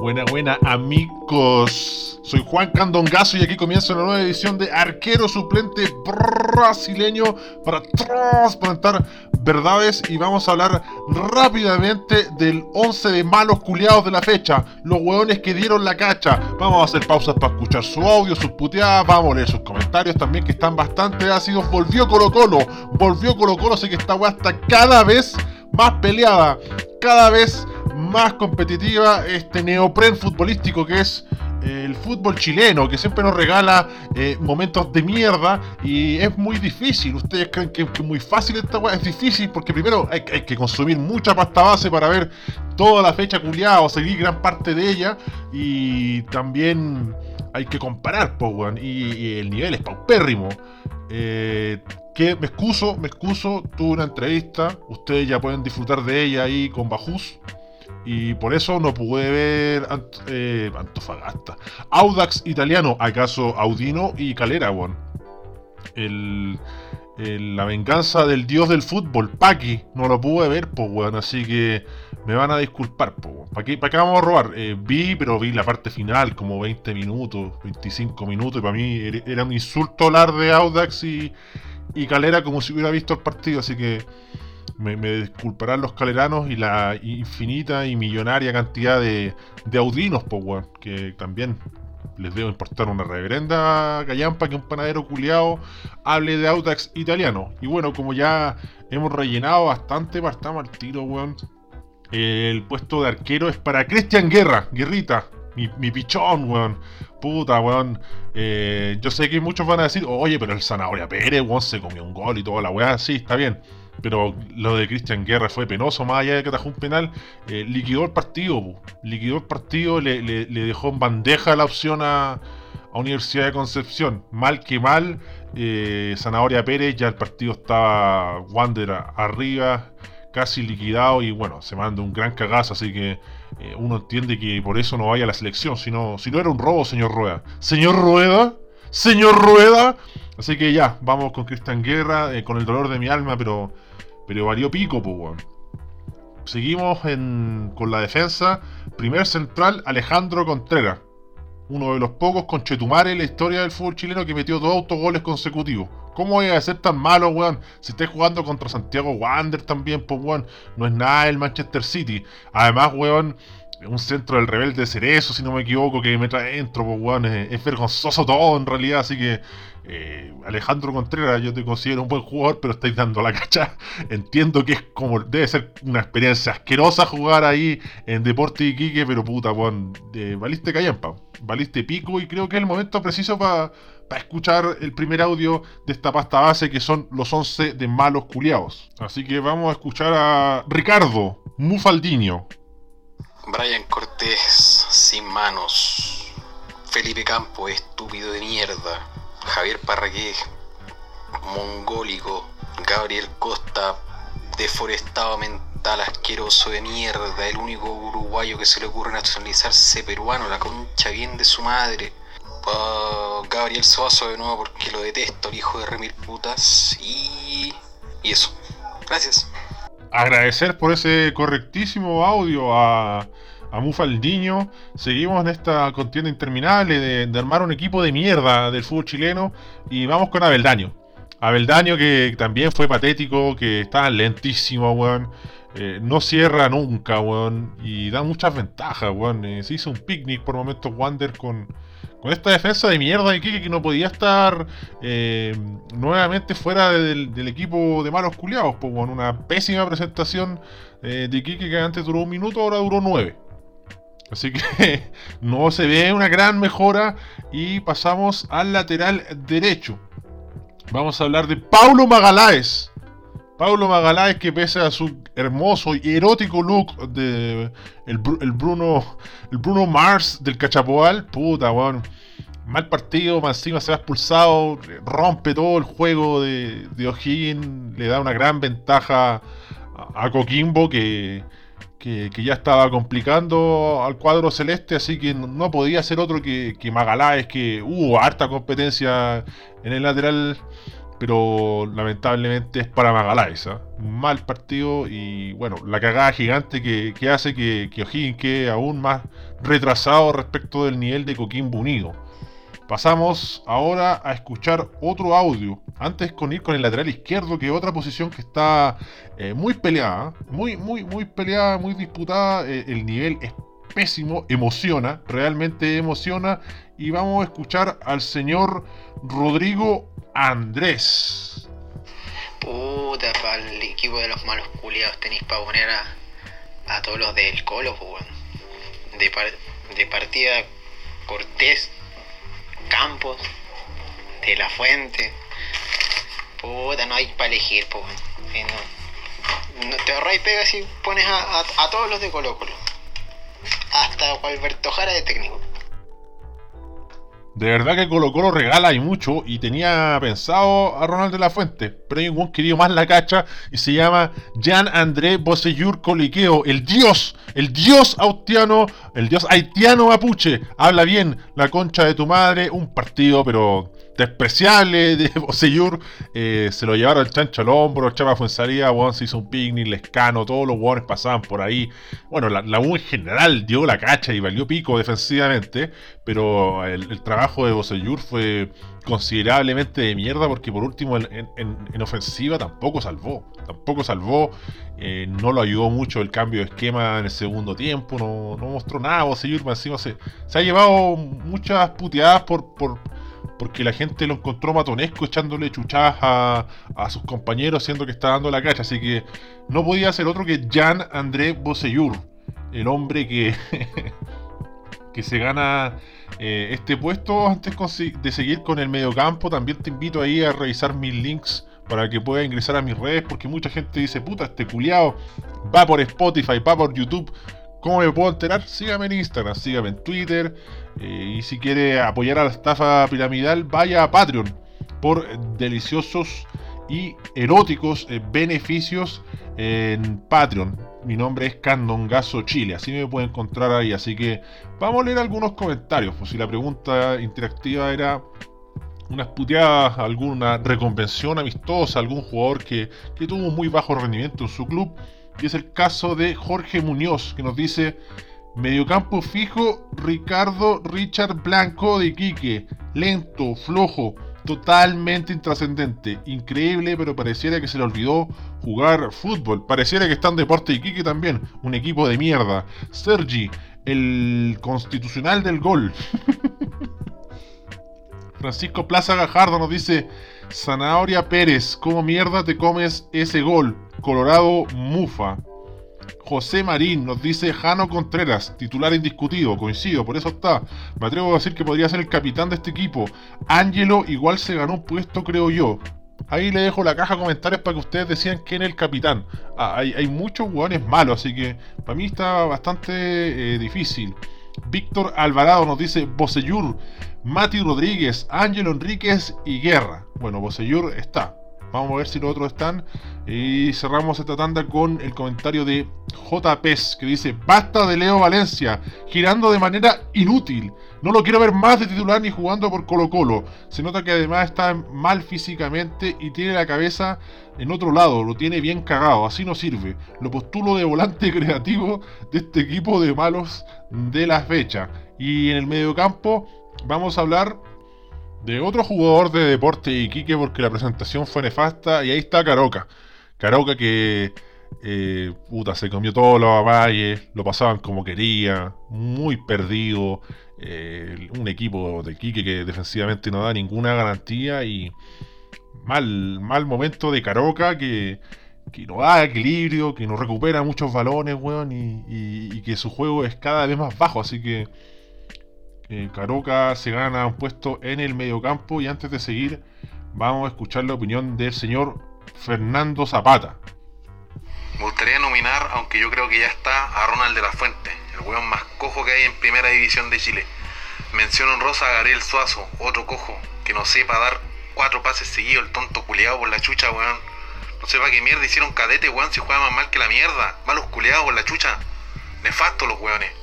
Buena, buena, amigos. Soy Juan Candongazo y aquí comienza una nueva edición de Arquero Suplente Brasileño para transparentar verdades y vamos a hablar rápidamente del 11 de malos culiados de la fecha, los hueones que dieron la cacha. Vamos a hacer pausas para escuchar su audio, sus puteadas, vamos a leer sus comentarios también que están bastante ácidos. Volvió Colo Colo, volvió Colo Colo, sé que esta weá está cada vez más peleada, cada vez más competitiva, este neopren futbolístico que es eh, el fútbol chileno, que siempre nos regala eh, momentos de mierda y es muy difícil. Ustedes creen que es muy fácil esta weá, es difícil porque primero hay, que consumir mucha pasta base para ver toda la fecha culiada o seguir gran parte de ella y también hay que comparar, po, y, el nivel es paupérrimo. Eh, que me excuso, me excuso, tuve una entrevista, ustedes ya pueden disfrutar de ella ahí con Bajus. Y por eso no pude ver eh, Antofagasta. Audax italiano, acaso Audino y Calera, bueno. El, la venganza del dios del fútbol, Paki, no lo pude ver, pues bueno, así que me van a disculpar, pues ¿Para qué, ¿Para qué vamos a robar? Eh, vi, pero vi la parte final, como 20 minutos, 25 minutos, y para mí era un insulto hablar de Audax y, y Calera como si hubiera visto el partido, así que me, disculparán los caleranos y la infinita y millonaria cantidad de, de audinos, pues, que también les debo importar una reverenda callampa que un panadero culiao hable de Audax italiano. Y bueno, como ya hemos rellenado bastante, partamos al tiro, weón. El puesto de arquero es para Cristian Guerra, Guerrita, mi, mi pichón, weón. Puta, weón. Eh, yo sé que muchos van a decir, oye, pero el Zanahoria Pérez, weón, se comió un gol y toda la weá. Sí, está bien. Pero lo de Cristian Guerra fue penoso, más allá de que atajó un penal. Eh, liquidó el partido, liquidó el partido, le, dejó en bandeja la opción a, Universidad de Concepción. Mal que mal, eh, Zanahoria Pérez, ya el partido estaba Wander arriba, casi liquidado y bueno, se manda un gran cagazo, así que eh, uno entiende que por eso no vaya a la selección, si no, si no era un robo, señor Rueda. Señor Rueda, señor Rueda. Así que ya, vamos con Cristian Guerra, con el dolor de mi alma, pero pero varió pico, pues, Seguimos con la defensa. Primer central, Alejandro Contreras. Uno de los pocos conchetumares en la historia del fútbol chileno que metió dos autogoles consecutivos. ¿Cómo voy a ser tan malo, weón? Si estáis jugando contra Santiago Wander también, pues, weón. No es nada el Manchester City. Además, weón, un centro del rebelde Cerezo, si no me equivoco, que me trae dentro, pues, weón. Es, vergonzoso todo, en realidad. Así que eh, Alejandro Contreras, yo te considero un buen jugador, pero estáis dando la cacha. Entiendo que es como, debe ser una experiencia asquerosa jugar ahí en Deporte Iquique, pero puta, weón, valiste callampa, valiste pico y creo que es el momento preciso para escuchar el primer audio de esta pasta base que son los 11 de malos culiados. Así que vamos a escuchar a Ricardo Mufaldiño. Brian Cortés, sin manos. Felipe Campo, estúpido de mierda. Javier Parraqué, mongólico, Gabriel Costa, deforestado mental, asqueroso de mierda, el único uruguayo que se le ocurre nacionalizarse peruano, la concha bien de su madre. Gabriel Soazo de nuevo porque lo detesto, el hijo de remil putas. Y, y eso. Gracias. Agradecer por ese correctísimo audio a a Mufaldiño. Seguimos en esta contienda interminable de, armar un equipo de mierda del fútbol chileno. Y vamos con Abeldaño. Abeldaño que también fue patético, que está lentísimo, weón. Eh, no cierra nunca, weón. Y da muchas ventajas, weón. Eh, se hizo un picnic por momentos Wander con, con esta defensa de mierda de Kike que no podía estar eh, nuevamente fuera del, equipo de malos culiados. Pues, weón. Una pésima presentación de Kike que antes duró un minuto, ahora duró nueve. Así que no se ve una gran mejora y pasamos al lateral derecho. Vamos a hablar de Paulo Magaláes. Paulo Magaláes que pese a su hermoso y erótico look de el, Bruno el Bruno Mars del Cachapoal, puta, weón. Mal partido, más encima se va expulsado, rompe todo el juego de, de O'Higgins, le da una gran ventaja a Coquimbo que, que, ya estaba complicando al cuadro celeste, así que no podía ser otro que, que Magaláes, que hubo harta competencia en el lateral pero lamentablemente es para Magaláes. ¿ah? Mal partido y bueno, la cagada gigante que, hace que, que O'Higgins quede aún más retrasado respecto del nivel de Coquimbo Unido. Pasamos ahora a escuchar otro audio. Antes con ir con el lateral izquierdo, que es otra posición que está eh, muy peleada. Muy, muy, muy peleada, muy disputada. Eh, el nivel es pésimo, emociona, realmente emociona. Y vamos a escuchar al señor Rodrigo Andrés. Puta, para el equipo de los malos culiados tenéis para poner a, todos los del Colo, pues, de, de partida Cortés, Campos, de la Fuente. Puta, no hay para elegir, pues. no, te ahorras y pegas y pones a, a, todos los de Colo Colo. Hasta Alberto Jara de técnico. De verdad que Colo Colo regala y mucho y tenía pensado a Ronald de la Fuente, pero hay un querido más la cacha y se llama Jean André Bosellur Coliqueo, el dios, el dios haitiano, el dios haitiano mapuche. Habla bien la concha de tu madre, un partido pero despreciable de Bosellur. Eh, se lo llevaron el chancho al hombro, Chapa Fuensalida, Juan se hizo un picnic, Lescano, todos los jugadores pasaban por ahí. Bueno, la, U en general dio la cacha y valió pico defensivamente, pero el, trabajo de Bosellur fue considerablemente de mierda porque por último en, ofensiva tampoco salvó. Tampoco salvó, eh, no lo ayudó mucho el cambio de esquema en el segundo tiempo, no, mostró nada. Bosellur encima se, se ha llevado muchas puteadas por porque la gente lo encontró matonesco echándole chuchadas a, sus compañeros, siendo que está dando la cacha. Así que no podía ser otro que Jean André Bosellur, el hombre que, que se gana eh, este puesto. Antes de seguir con el mediocampo, también te invito ahí a revisar mis links para que puedas ingresar a mis redes, porque mucha gente dice, puta, este culiado va por Spotify, va por YouTube ¿Cómo me puedo enterar? Sígame en Instagram, sígame en Twitter. Eh, y si quiere apoyar a la estafa piramidal, vaya a Patreon por deliciosos y eróticos eh, beneficios en Patreon. Mi nombre es Candongazo Chile, así me puede encontrar ahí. Así que vamos a leer algunos comentarios. Pues si la pregunta interactiva era unas puteadas, alguna reconvención amistosa, algún jugador que, que tuvo un muy bajo rendimiento en su club y es el caso de Jorge Muñoz, que nos dice: Mediocampo fijo, Ricardo Richard Blanco de Iquique. Lento, flojo, totalmente intrascendente. Increíble, pero pareciera que se le olvidó jugar fútbol. Pareciera que está en Deporte Iquique también. Un equipo de mierda. Sergi, el constitucional del gol. Francisco Plaza Gajardo nos dice: Zanahoria Pérez, ¿cómo mierda te comes ese gol? Colorado Mufa. José Marín nos dice Jano Contreras, titular indiscutido, coincido, por eso está. Me atrevo a decir que podría ser el capitán de este equipo. Ángelo igual se ganó un puesto, creo yo. Ahí le dejo la caja de comentarios para que ustedes decían quién es el capitán. Ah, hay, muchos jugadores malos, así que para mí está bastante eh, difícil. Víctor Alvarado nos dice Bosellur, Mati Rodríguez, Ángelo Enríquez y Guerra. Bueno, Bosellur está. Vamos a ver si los otros están. Y cerramos esta tanda con el comentario de JPS que dice: Basta de Leo Valencia, girando de manera inútil. No lo quiero ver más de titular ni jugando por Colo Colo. Se nota que además está mal físicamente y tiene la cabeza en otro lado. Lo tiene bien cagado. Así no sirve. Lo postulo de volante creativo de este equipo de malos de la fecha. Y en el mediocampo vamos a hablar de otro jugador de deporte Iquique porque la presentación fue nefasta y ahí está Caroca. Caroca que eh, puta, se comió todos los valles, lo pasaban como quería, muy perdido, eh, un equipo de Iquique que defensivamente no da ninguna garantía y mal, mal momento de Caroca que, que no da equilibrio, que no recupera muchos balones, weón, y, y que su juego es cada vez más bajo, así que eh, Caroca se gana un puesto en el mediocampo y antes de seguir vamos a escuchar la opinión del señor Fernando Zapata. Me gustaría nominar, aunque yo creo que ya está, a Ronald de la Fuente, el weón más cojo que hay en primera división de Chile. Menciono en rosa a Gabriel Suazo, otro cojo, que no sepa dar cuatro pases seguidos, el tonto culeado por la chucha, weón. No sepa qué mierda hicieron cadete, weón, si juega más mal que la mierda. Malos culeados por la chucha. Nefasto los weones.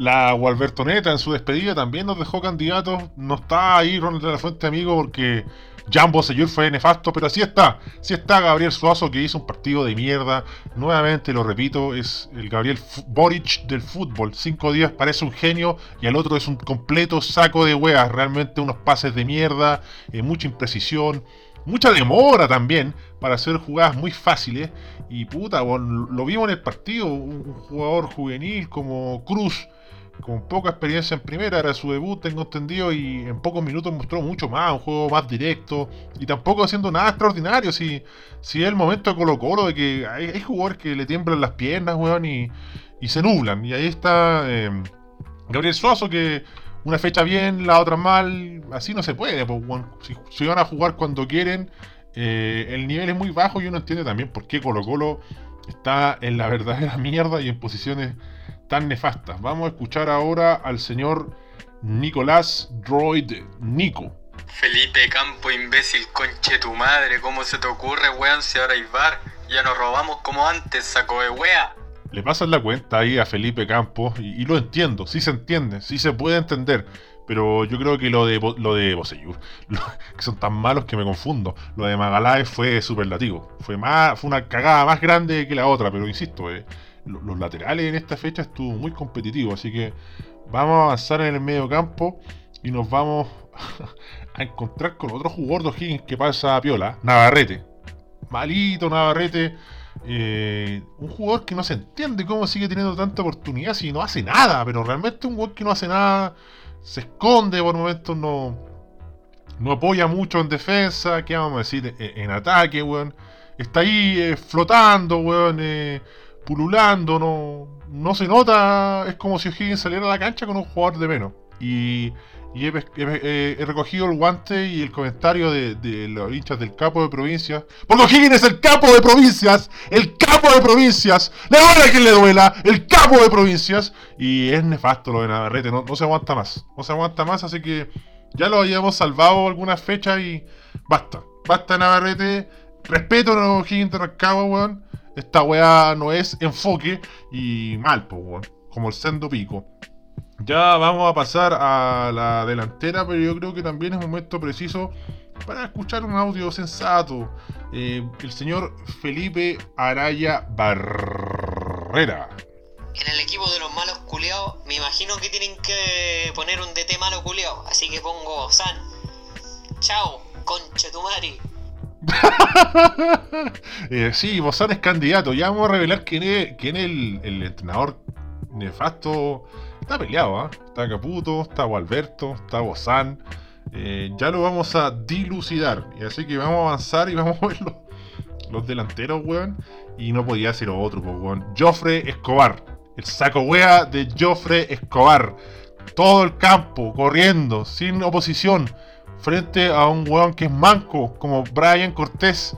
La Walbertoneta en su despedida también nos dejó candidatos. No está ahí Ronald de la Fuente, amigo, porque Jambo Seyur fue nefasto, pero así está. Sí está Gabriel Suazo que hizo un partido de mierda. Nuevamente lo repito, es el Gabriel Boric del fútbol. Cinco días parece un genio y al otro es un completo saco de weas. Realmente unos pases de mierda, eh, mucha imprecisión, mucha demora también para hacer jugadas muy fáciles. Y puta, lo vimos en el partido. Un jugador juvenil como Cruz con poca experiencia en primera, era su debut, tengo entendido, y en pocos minutos mostró mucho más, un juego más directo, y tampoco haciendo nada extraordinario, si, si es el momento de Colo Colo, de que hay, jugadores que le tiemblan las piernas, weón, y, se nublan, y ahí está em, Gabriel Suazo, que una fecha bien, la otra mal, así no se puede, pues, si, van a jugar cuando quieren, eh, el nivel es muy bajo y uno entiende también por qué Colo Colo está en la verdadera mierda y en posiciones tan nefastas. Vamos a escuchar ahora al señor Nicolás Droid Nico. Felipe Campo, imbécil, conche tu madre, ¿cómo se te ocurre, weón, si ahora hay bar? Ya nos robamos como antes, saco de wea. Le pasan la cuenta ahí a Felipe Campos y, lo entiendo, sí se entiende, sí se puede entender. Pero yo creo que lo de lo de Boseyur, que son tan malos que me confundo. Lo de Magaláes fue superlativo. Fue más, fue una cagada más grande que la otra, pero insisto, eh, los laterales en esta fecha estuvo muy competitivo, así que vamos a avanzar en el medio campo y nos vamos a encontrar con otro jugador de O'Higgins que pasa a Piola, Navarrete. Malito Navarrete, eh, un jugador que no se entiende cómo sigue teniendo tanta oportunidad si no hace nada, pero realmente un jugador que no hace nada, se esconde por momentos, no, no apoya mucho en defensa, ¿qué vamos a decir? E, en, ataque, weón. Está ahí eh, flotando, weón. Eh, pululando, no, no se nota, es como si O'Higgins saliera a la cancha con un jugador de menos. Y, he, recogido el guante y el comentario de, los hinchas del capo de provincias. Porque O'Higgins es el capo de provincias, el capo de provincias, le duele a quien le duela, el capo de provincias. Y es nefasto lo de Navarrete, no, no se aguanta más, no se aguanta más, así que ya lo habíamos salvado algunas fechas y basta, basta Navarrete. Respeto a O'Higgins de Rancagua, weón esta weá no es enfoque y mal, pues, como el sendo pico. Ya vamos a pasar a la delantera, pero yo creo que también es momento preciso para escuchar un audio sensato. Eh, el señor Felipe Araya Barrera. En el equipo de los malos culeados, me imagino que tienen que poner un DT malo culeado. Así que pongo San. Chao, conche tu madre. eh, sí, Bozán es candidato. Ya vamos a revelar quién es, quién es el, entrenador nefasto. Está peleado, ¿ah? Está Caputo, está Gualberto, está Bozán. Eh, ya lo vamos a dilucidar. Y así que vamos a avanzar y vamos a ver los, delanteros, weón. Y no podía ser otro, pues, weón. Joffre Escobar. El saco wea de Joffre Escobar. Todo el campo, corriendo, sin oposición frente a un weón que es manco, como Brian Cortés.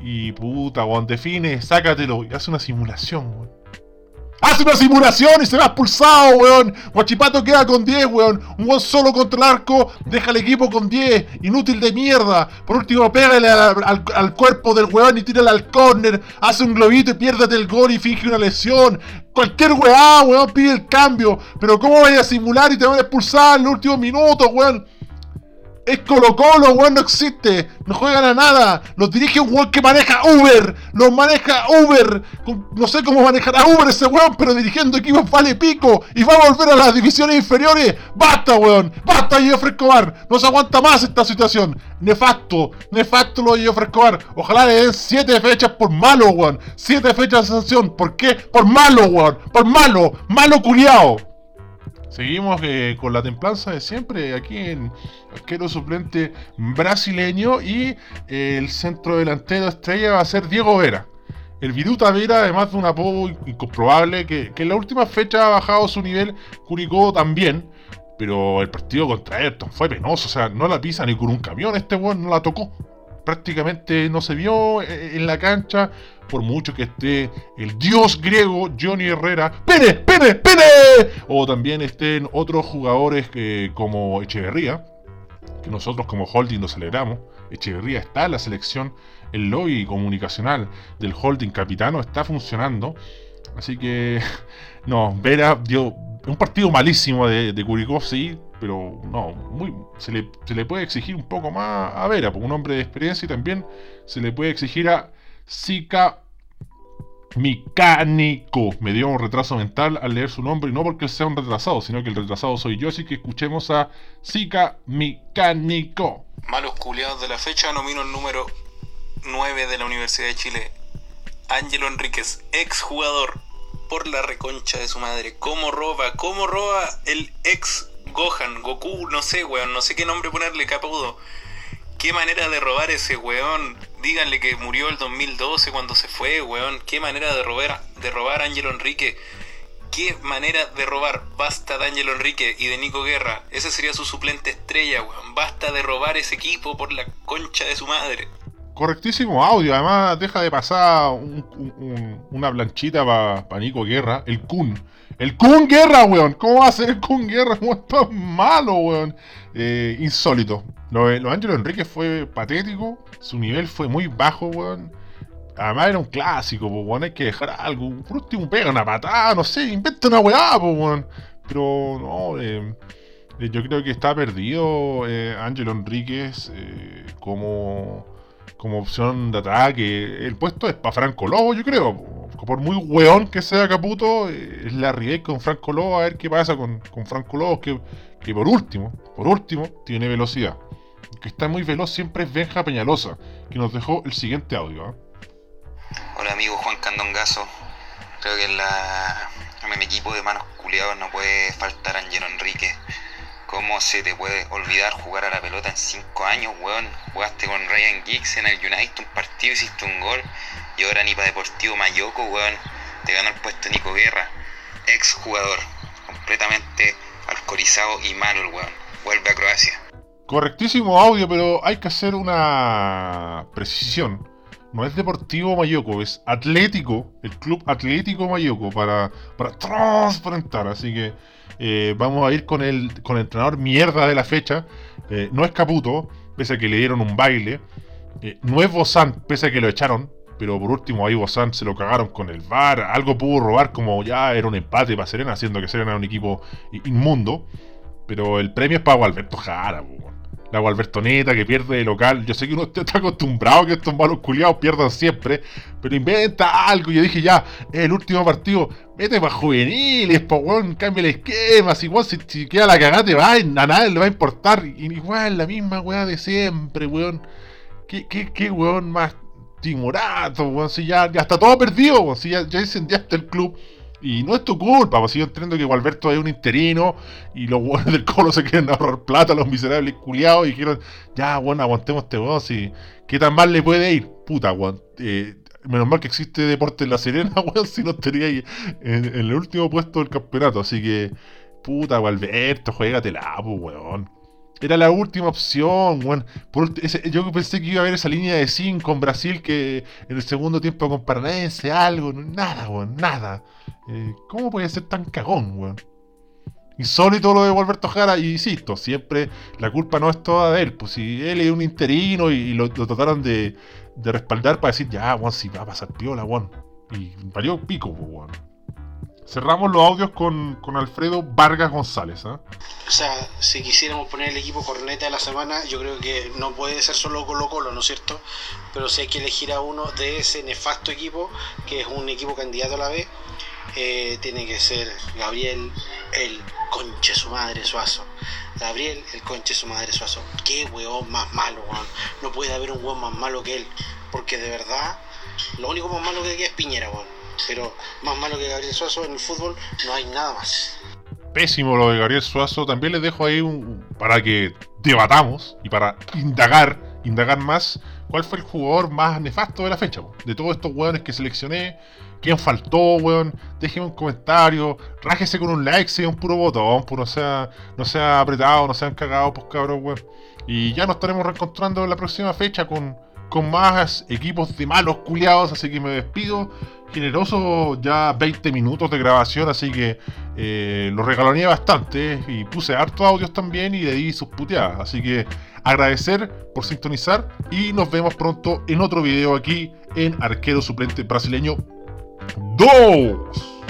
Y puta, weón, define, sácatelo y hace una simulación, weón. Hace una simulación y se va expulsado, weón. Guachipato queda con 10, weón. Un weón solo contra el arco, deja el equipo con 10. Inútil de mierda. Por último, pégale al, cuerpo del weón y tírale al córner. Hace un globito y piérdete el gol y finge una lesión. Cualquier weón, weón, pide el cambio. Pero ¿cómo vaya a simular y te van a expulsar en los últimos minutos, weón? Es Colo Colo, weón, no existe. No juegan a nada. Los dirige un weón que maneja Uber. Los maneja Uber. No sé cómo manejar a Uber ese weón, pero dirigiendo equipos vale pico. Y va a volver a las divisiones inferiores. Basta, weón. Basta, Geoffrey Escobar. No se aguanta más esta situación. Nefasto. Nefasto lo de Escobar. Ojalá le den 7 fechas por malo, weón. 7 fechas de sanción. ¿Por qué? Por malo, weón. Por malo. Malo culiao. Seguimos eh, con la templanza de siempre aquí en arquero suplente brasileño y eh, el centro delantero estrella va a ser Diego Vera. El Viruta Vera, además de un apodo incomprobable, que, en la última fecha ha bajado su nivel, Curicó también, pero el partido contra Ayrton fue penoso, o sea, no la pisa ni con un camión, este weón no la tocó. Prácticamente no se vio eh, en la cancha, por mucho que esté el dios griego Johnny Herrera, ¡Pene, pene, pene! O también estén otros jugadores que, como Echeverría, que nosotros como holding lo celebramos. Echeverría está en la selección, el lobby comunicacional del holding capitano está funcionando. Así que, no, Vera dio un partido malísimo de, de Kurikov, sí, pero no, muy, se, le, se le puede exigir un poco más a Vera, porque un hombre de experiencia y también se le puede exigir a Zika Mecánico. Me dio un retraso mental al leer su nombre y no porque sea un retrasado, sino que el retrasado soy yo, así que escuchemos a Zika Mecánico. Malos culiados de la fecha, nomino el número 9 de la Universidad de Chile. Ángelo Enríquez, ex jugador por la reconcha de su madre. ¿Cómo roba? ¿Cómo roba el ex Gohan, Goku? No sé, weón, no sé qué nombre ponerle, capudo. Qué manera de robar ese weón. Díganle que murió el 2012 cuando se fue, weón. Qué manera de robar, de robar a Ángelo Enrique. Qué manera de robar. Basta de Ángelo Enrique y de Nico Guerra. Ese sería su suplente estrella, weón. Basta de robar ese equipo por la concha de su madre. Correctísimo audio, además deja de pasar un- un- un- una planchita para Nico Guerra, el Kun. El Kun Guerra, weón. ¿Cómo va a ser el Kun Guerra? weón? tan malo, weón. Eh, insólito. Lo lo Ángelo Enrique fue patético. Su nivel fue muy bajo, weón. Además era un clásico, pues, weón. Hay que dejar algo. Por último, pega una patada, no sé, inventa una weá, pues, weón. Pero no, eh, eh, yo creo que está perdido eh, Ángelo Enríquez como como opción de ataque. El puesto es para Franco Lobo, yo creo. Po. Por muy weón que sea Caputo, eh, es la rival con Franco Lobo, a ver qué pasa con, con Franco Lobo, que, que por último, por último, tiene velocidad. El que está muy veloz siempre es Benja Peñalosa, que nos dejó el siguiente audio. ¿ah? Hola amigo Juan Candongazo. Creo que en, la, en el equipo de manos culiados no puede faltar Angelo Enrique. ¿Cómo se te puede olvidar jugar a la pelota en 5 años, weón? Jugaste con Ryan Giggs en el United un partido, hiciste un gol y ahora ni para Deportivo Mayoco, weón. Te ganó el puesto Nico Guerra, ex jugador, completamente alcoholizado y malo el weón. Vuelve a Croacia. Correctísimo audio, pero hay que hacer una precisión. No es Deportivo Mayoco, es Atlético, el Club Atlético Mayoco, para, para transparentar. Así que eh, vamos a ir con el, con el entrenador mierda de la fecha. Eh, no es Caputo, pese a que le dieron un baile. Eh, no es Bozán, pese a que lo echaron. Pero por último ahí Bozán se lo cagaron con el VAR. Algo pudo robar como ya era un empate para Serena, haciendo que Serena era un equipo inmundo. Pero el premio es para Gualberto Jara, po. La Gualbertoneta que pierde de local. Yo sé que uno está acostumbrado a que estos malos culiados pierdan siempre. Pero inventa algo. Yo dije ya, el último partido. Vete para juveniles, po weón. Cambia el esquema. Si, weón, si, si queda la cagada te va, a nadie le va a importar. Y igual la misma weá de siempre, weón. ¿Qué, qué, qué weón más timorato, weón? Si ya, ya está todo perdido, weón. Si ya, ya incendiaste el club. Y no es tu culpa, pues yo entiendo que Gualberto es un interino y los del colo se quieren ahorrar plata, los miserables culiados, y dijeron, ya, bueno, aguantemos este weón, si, ¿qué tan mal le puede ir? Puta, weón. eh, menos mal que existe Deporte en La Serena, weón, si no estaría ahí en, en el último puesto del campeonato, así que, puta, Gualberto, juégatela, pues, weón. Era la última opción, ese- yo pensé que iba a haber esa línea de 5 con Brasil que en el segundo tiempo con Paranaense, algo, nada, weón, nada. Eh, ¿Cómo puede ser tan cagón, weón? Insólito lo de Gualberto Jara, y insisto, siempre la culpa no es toda de él. Pues si él es un interino y, lo, trataron de, de respaldar para decir, ya, weón, si va a pasar piola, weón. Y valió pico, pues, weón. Cerramos los audios con, con Alfredo Vargas González, ¿ah? O sea, si quisiéramos poner el equipo corneta de la semana, yo creo que no puede ser solo Colo Colo, ¿no es cierto? Pero si hay que elegir a uno de ese nefasto equipo, que es un equipo candidato a la B, eh, tiene que ser Gabriel, el conche su madre Suazo. Gabriel, el conche su madre Suazo. Qué weón más malo, weón. No puede haber un weón más malo que él. Porque de verdad, lo único más malo que queda es Piñera, weón. Pero más malo que Gabriel Suazo en el fútbol no hay nada más. Pésimo lo de Gabriel Suazo. También les dejo ahí un, para que debatamos y para indagar, indagar más cuál fue el jugador más nefasto de la fecha. De todos estos weones que seleccioné, quién faltó, weón. Déjenme un comentario, rájese con un like, sea un puro botón, pues no sea, no sea apretado, no sean cagados, pues cabros, weón. Y ya nos estaremos reencontrando en la próxima fecha con, con más equipos de malos culiados, así que me despido. Generoso ya 20 minutos de grabación, así que eh, lo regaloneé bastante y puse hartos audios también y le di sus puteadas. Así que agradecer por sintonizar y nos vemos pronto en otro video aquí en Arquero Suplente Brasileño 2.